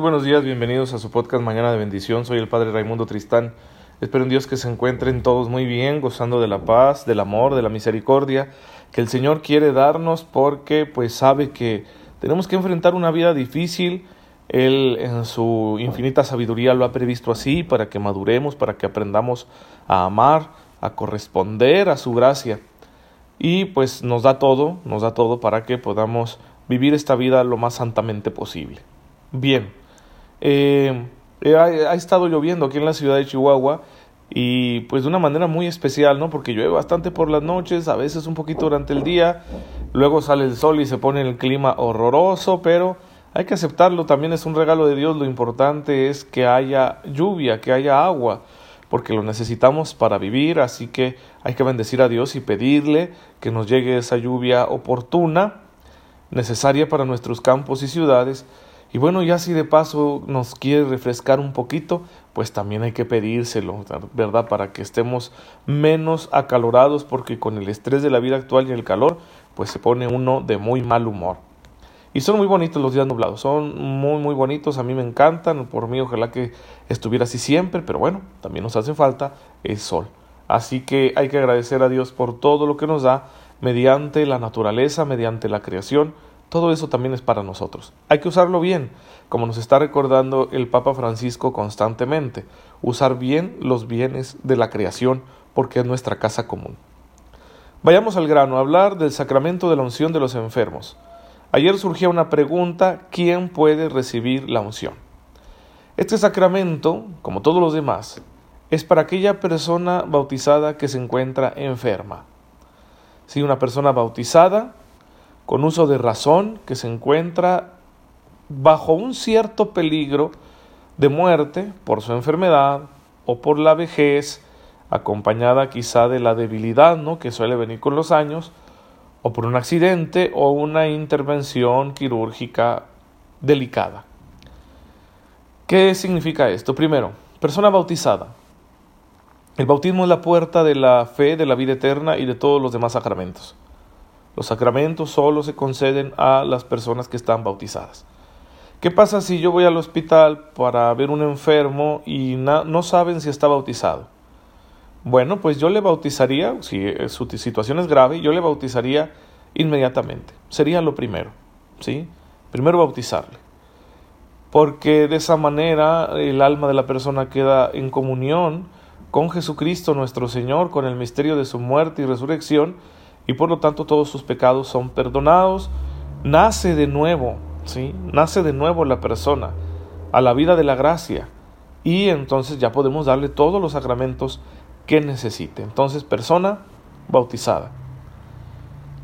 Buenos días, bienvenidos a su podcast Mañana de Bendición. Soy el Padre Raimundo Tristán. Espero en Dios que se encuentren todos muy bien, gozando de la paz, del amor, de la misericordia que el Señor quiere darnos porque pues sabe que tenemos que enfrentar una vida difícil. Él en su infinita sabiduría lo ha previsto así para que maduremos, para que aprendamos a amar, a corresponder a su gracia. Y pues nos da todo, nos da todo para que podamos vivir esta vida lo más santamente posible. Bien, eh, ha, estado lloviendo aquí en la ciudad de Chihuahua y pues de una manera muy especial, ¿no? Porque llueve bastante por las noches, a veces un poquito durante el día, luego sale el sol y se pone el clima horroroso, pero hay que aceptarlo, también es un regalo de Dios, lo importante es que haya lluvia, que haya agua, porque lo necesitamos para vivir, así que hay que bendecir a Dios y pedirle que nos llegue esa lluvia oportuna, necesaria para nuestros campos y ciudades, y bueno, ya si de paso nos quiere refrescar un poquito, pues también hay que pedírselo, ¿verdad? Para que estemos menos acalorados, porque con el estrés de la vida actual y el calor, pues se pone uno de muy mal humor. Y son muy bonitos los días nublados, son muy muy bonitos, a mí me encantan, por mí ojalá que estuviera así siempre, pero bueno, también nos hace falta el sol. Así que hay que agradecer a Dios por todo lo que nos da mediante la naturaleza, mediante la creación, todo eso también es para nosotros. Hay que usarlo bien, como nos está recordando el Papa Francisco constantemente, usar bien los bienes de la creación porque es nuestra casa común. Vayamos al grano, a hablar del sacramento de la unción de los enfermos. Ayer surgía una pregunta, ¿quién puede recibir la unción? Este sacramento, como todos los demás, es para aquella persona bautizada que se encuentra enferma. Si una persona bautizada con uso de razón, que se encuentra bajo un cierto peligro de muerte por su enfermedad o por la vejez, acompañada quizá de la debilidad ¿no? que suele venir con los años, o por un accidente o una intervención quirúrgica delicada. ¿Qué significa esto? Primero, persona bautizada. El bautismo es la puerta de la fe, de la vida eterna y de todos los demás sacramentos. Los sacramentos solo se conceden a las personas que están bautizadas. ¿Qué pasa si yo voy al hospital para ver un enfermo y no saben si está bautizado? Bueno, pues yo le bautizaría, si su situación es grave, yo le bautizaría inmediatamente. Sería lo primero, ¿sí? Primero bautizarle. Porque de esa manera el alma de la persona queda en comunión con Jesucristo nuestro Señor, con el misterio de su muerte y resurrección, y por lo tanto todos sus pecados son perdonados. Nace de nuevo, ¿sí? Nace de nuevo la persona a la vida de la gracia y entonces ya podemos darle todos los sacramentos que necesite. Entonces, persona bautizada.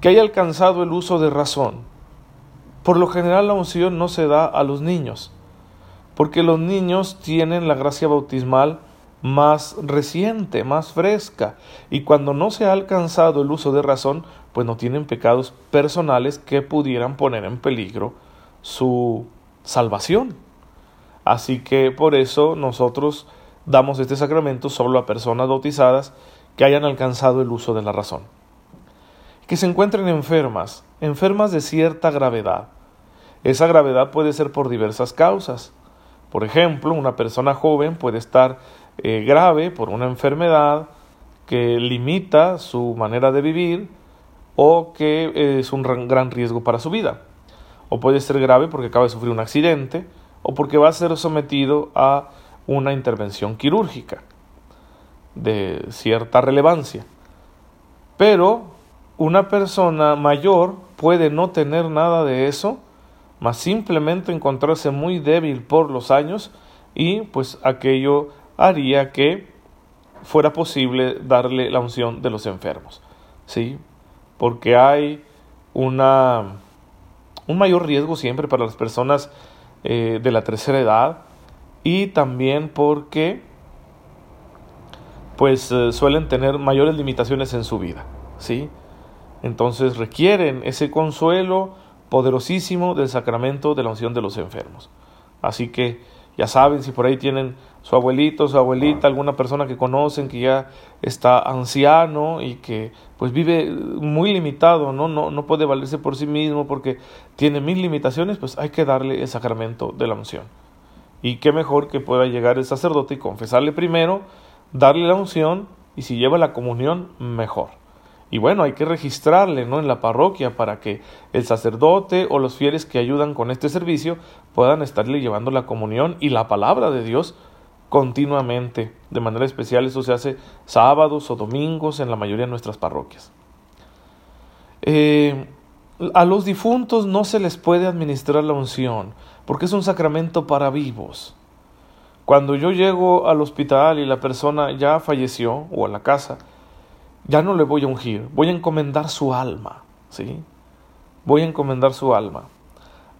Que haya alcanzado el uso de razón. Por lo general la unción no se da a los niños, porque los niños tienen la gracia bautismal más reciente, más fresca, y cuando no se ha alcanzado el uso de razón, pues no tienen pecados personales que pudieran poner en peligro su salvación. Así que por eso nosotros damos este sacramento solo a personas bautizadas que hayan alcanzado el uso de la razón. Que se encuentren enfermas, enfermas de cierta gravedad. Esa gravedad puede ser por diversas causas. Por ejemplo, una persona joven puede estar eh, grave por una enfermedad que limita su manera de vivir o que es un gran riesgo para su vida. O puede ser grave porque acaba de sufrir un accidente o porque va a ser sometido a una intervención quirúrgica de cierta relevancia. Pero una persona mayor puede no tener nada de eso, más simplemente encontrarse muy débil por los años y pues aquello haría que fuera posible darle la unción de los enfermos. ¿Sí? Porque hay una, un mayor riesgo siempre para las personas eh, de la tercera edad y también porque pues eh, suelen tener mayores limitaciones en su vida, ¿sí? Entonces requieren ese consuelo poderosísimo del sacramento de la unción de los enfermos. Así que ya saben, si por ahí tienen su abuelito, su abuelita, alguna persona que conocen que ya está anciano y que pues vive muy limitado, ¿no? No, no puede valerse por sí mismo porque tiene mil limitaciones, pues hay que darle el sacramento de la unción. Y qué mejor que pueda llegar el sacerdote y confesarle primero, darle la unción y si lleva la comunión, mejor. Y bueno, hay que registrarle ¿no? en la parroquia para que el sacerdote o los fieles que ayudan con este servicio puedan estarle llevando la comunión y la palabra de Dios continuamente. De manera especial eso se hace sábados o domingos en la mayoría de nuestras parroquias. Eh, a los difuntos no se les puede administrar la unción, porque es un sacramento para vivos. Cuando yo llego al hospital y la persona ya falleció, o a la casa, ya no le voy a ungir, voy a encomendar su alma, ¿sí? Voy a encomendar su alma.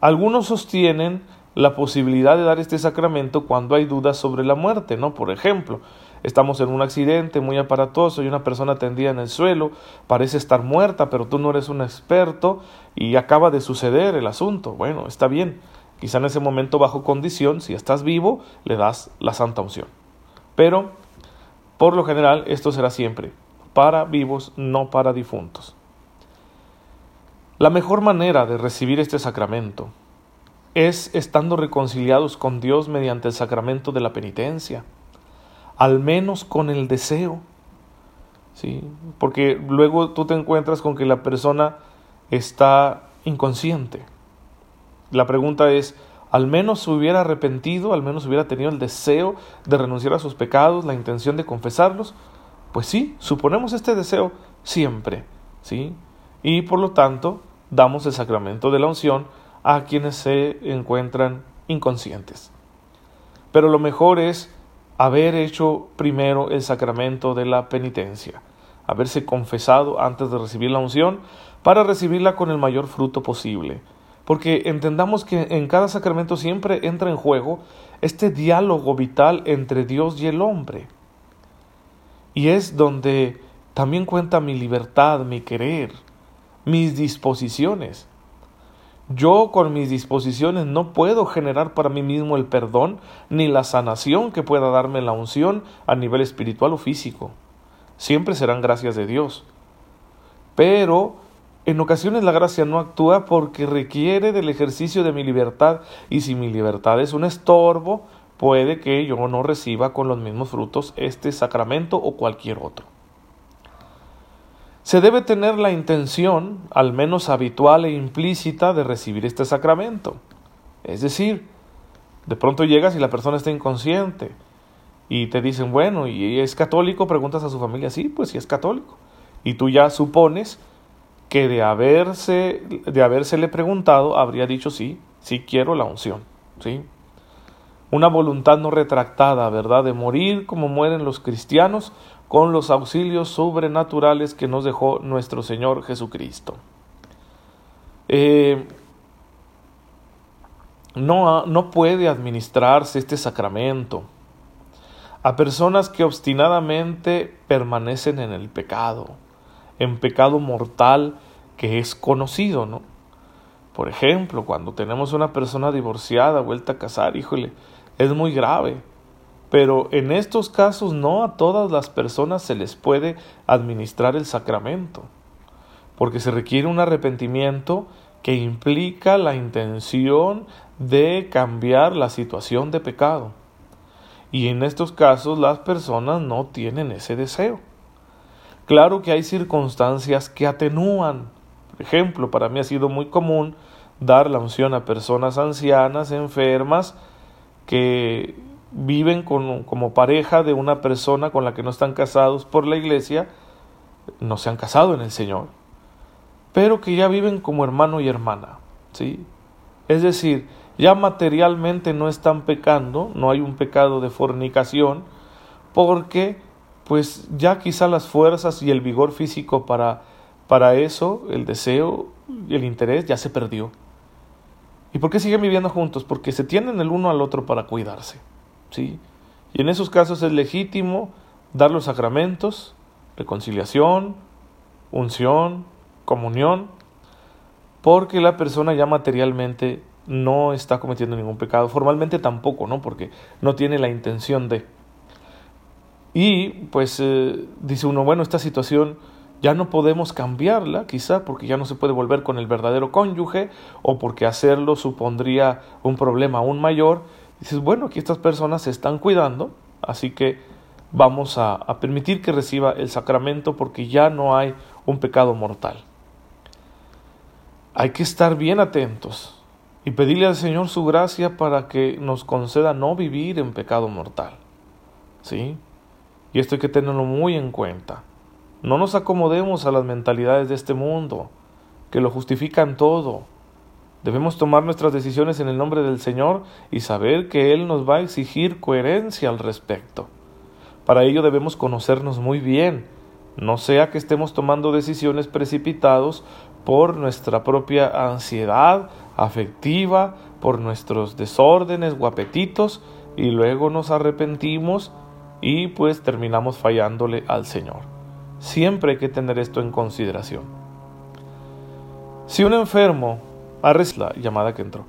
Algunos sostienen la posibilidad de dar este sacramento cuando hay dudas sobre la muerte, ¿no? Por ejemplo, estamos en un accidente muy aparatoso y una persona tendida en el suelo, parece estar muerta, pero tú no eres un experto y acaba de suceder el asunto. Bueno, está bien. Quizá en ese momento bajo condición, si estás vivo, le das la santa unción. Pero, por lo general, esto será siempre para vivos, no para difuntos. La mejor manera de recibir este sacramento es estando reconciliados con Dios mediante el sacramento de la penitencia, al menos con el deseo. ¿sí? Porque luego tú te encuentras con que la persona está inconsciente. La pregunta es, al menos se hubiera arrepentido, al menos hubiera tenido el deseo de renunciar a sus pecados, la intención de confesarlos. Pues sí, suponemos este deseo siempre, ¿sí? Y por lo tanto, damos el sacramento de la unción a quienes se encuentran inconscientes. Pero lo mejor es haber hecho primero el sacramento de la penitencia, haberse confesado antes de recibir la unción para recibirla con el mayor fruto posible. Porque entendamos que en cada sacramento siempre entra en juego este diálogo vital entre Dios y el hombre. Y es donde también cuenta mi libertad, mi querer, mis disposiciones. Yo con mis disposiciones no puedo generar para mí mismo el perdón ni la sanación que pueda darme la unción a nivel espiritual o físico. Siempre serán gracias de Dios. Pero en ocasiones la gracia no actúa porque requiere del ejercicio de mi libertad y si mi libertad es un estorbo, puede que yo no reciba con los mismos frutos este sacramento o cualquier otro se debe tener la intención, al menos habitual e implícita, de recibir este sacramento. Es decir, de pronto llegas y la persona está inconsciente y te dicen, bueno, ¿y es católico? Preguntas a su familia, sí, pues sí es católico. Y tú ya supones que de haberse de habérsele preguntado habría dicho sí, sí quiero la unción, ¿sí? Una voluntad no retractada, ¿verdad? De morir como mueren los cristianos con los auxilios sobrenaturales que nos dejó nuestro Señor Jesucristo. Eh, no, no puede administrarse este sacramento a personas que obstinadamente permanecen en el pecado, en pecado mortal que es conocido, ¿no? Por ejemplo, cuando tenemos una persona divorciada, vuelta a casar, híjole, es muy grave pero en estos casos no a todas las personas se les puede administrar el sacramento, porque se requiere un arrepentimiento que implica la intención de cambiar la situación de pecado. Y en estos casos las personas no tienen ese deseo. Claro que hay circunstancias que atenúan. Por ejemplo, para mí ha sido muy común dar la unción a personas ancianas, enfermas, que viven como pareja de una persona con la que no están casados por la iglesia, no se han casado en el Señor, pero que ya viven como hermano y hermana, ¿sí? Es decir, ya materialmente no están pecando, no hay un pecado de fornicación, porque pues ya quizá las fuerzas y el vigor físico para, para eso, el deseo y el interés ya se perdió. ¿Y por qué siguen viviendo juntos? Porque se tienen el uno al otro para cuidarse. ¿Sí? Y en esos casos es legítimo dar los sacramentos, reconciliación, unción, comunión, porque la persona ya materialmente no está cometiendo ningún pecado, formalmente tampoco, ¿no? Porque no tiene la intención de. Y pues eh, dice uno, bueno, esta situación ya no podemos cambiarla, quizá porque ya no se puede volver con el verdadero cónyuge o porque hacerlo supondría un problema aún mayor, Dices, bueno, aquí estas personas se están cuidando, así que vamos a, permitir que reciba el sacramento porque ya no hay un pecado mortal. Hay que estar bien atentos y pedirle al Señor su gracia para que nos conceda no vivir en pecado mortal. ¿Sí? Y esto hay que tenerlo muy en cuenta. No nos acomodemos a las mentalidades de este mundo, que lo justifican todo. Debemos tomar nuestras decisiones en el nombre del Señor y saber que Él nos va a exigir coherencia al respecto. Para ello debemos conocernos muy bien, no sea que estemos tomando decisiones precipitados por nuestra propia ansiedad afectiva, por nuestros desórdenes o apetitos, y luego nos arrepentimos y pues terminamos fallándole al Señor. Siempre hay que tener esto en consideración. Si un enfermo ha la llamada que entró,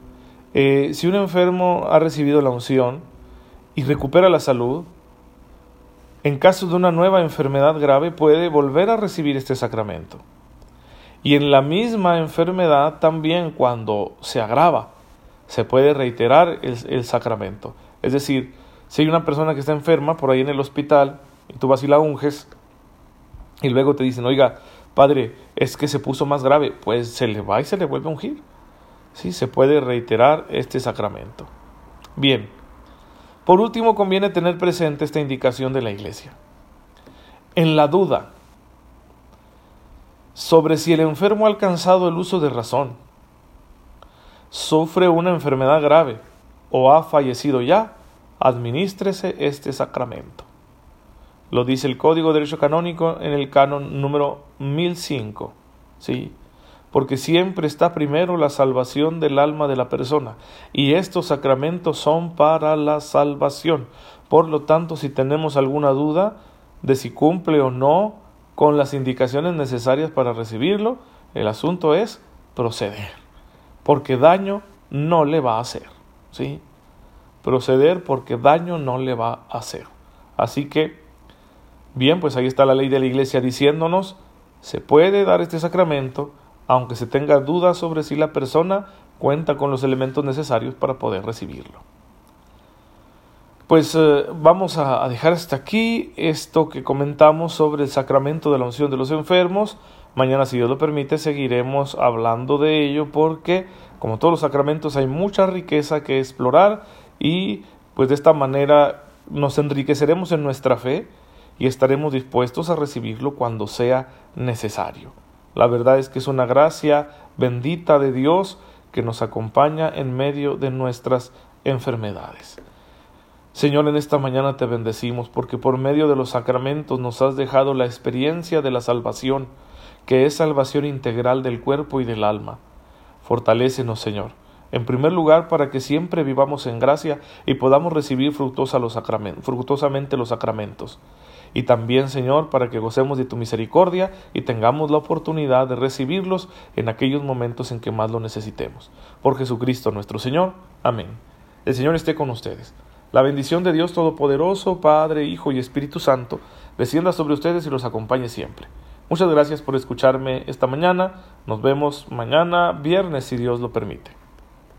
eh, si un enfermo ha recibido la unción y recupera la salud, en caso de una nueva enfermedad grave puede volver a recibir este sacramento. Y en la misma enfermedad también cuando se agrava, se puede reiterar el, el sacramento. Es decir, si hay una persona que está enferma por ahí en el hospital y tú vas y la unges y luego te dicen, oiga, padre, es que se puso más grave, pues se le va y se le vuelve a ungir. Sí, se puede reiterar este sacramento. Bien, por último conviene tener presente esta indicación de la Iglesia. En la duda sobre si el enfermo ha alcanzado el uso de razón, sufre una enfermedad grave o ha fallecido ya, administrese este sacramento. Lo dice el Código de Derecho Canónico en el canon número 1005. ¿sí? Porque siempre está primero la salvación del alma de la persona y estos sacramentos son para la salvación. Por lo tanto, si tenemos alguna duda de si cumple o no con las indicaciones necesarias para recibirlo, el asunto es proceder, porque daño no le va a hacer. ¿sí? proceder porque daño no le va a hacer. Así que, bien, pues ahí está la ley de la iglesia diciéndonos, se puede dar este sacramento, aunque se tenga dudas sobre si la persona cuenta con los elementos necesarios para poder recibirlo. Pues eh, vamos a, dejar hasta aquí esto que comentamos sobre el sacramento de la unción de los enfermos. Mañana, si Dios lo permite, seguiremos hablando de ello porque, como todos los sacramentos, hay mucha riqueza que explorar y pues de esta manera nos enriqueceremos en nuestra fe y estaremos dispuestos a recibirlo cuando sea necesario. La verdad es que es una gracia bendita de Dios que nos acompaña en medio de nuestras enfermedades. Señor, en esta mañana te bendecimos porque por medio de los sacramentos nos has dejado la experiencia de la salvación, que es salvación integral del cuerpo y del alma. Fortalécenos, Señor en primer lugar, para que siempre vivamos en gracia y podamos recibir fructosa los fructuosamente los sacramentos. Y también, Señor, para que gocemos de tu misericordia y tengamos la oportunidad de recibirlos en aquellos momentos en que más lo necesitemos. Por Jesucristo nuestro Señor. Amén. El Señor esté con ustedes. La bendición de Dios Todopoderoso, Padre, Hijo y Espíritu Santo, descienda sobre ustedes y los acompañe siempre. Muchas gracias por escucharme esta mañana. Nos vemos mañana, viernes, si Dios lo permite.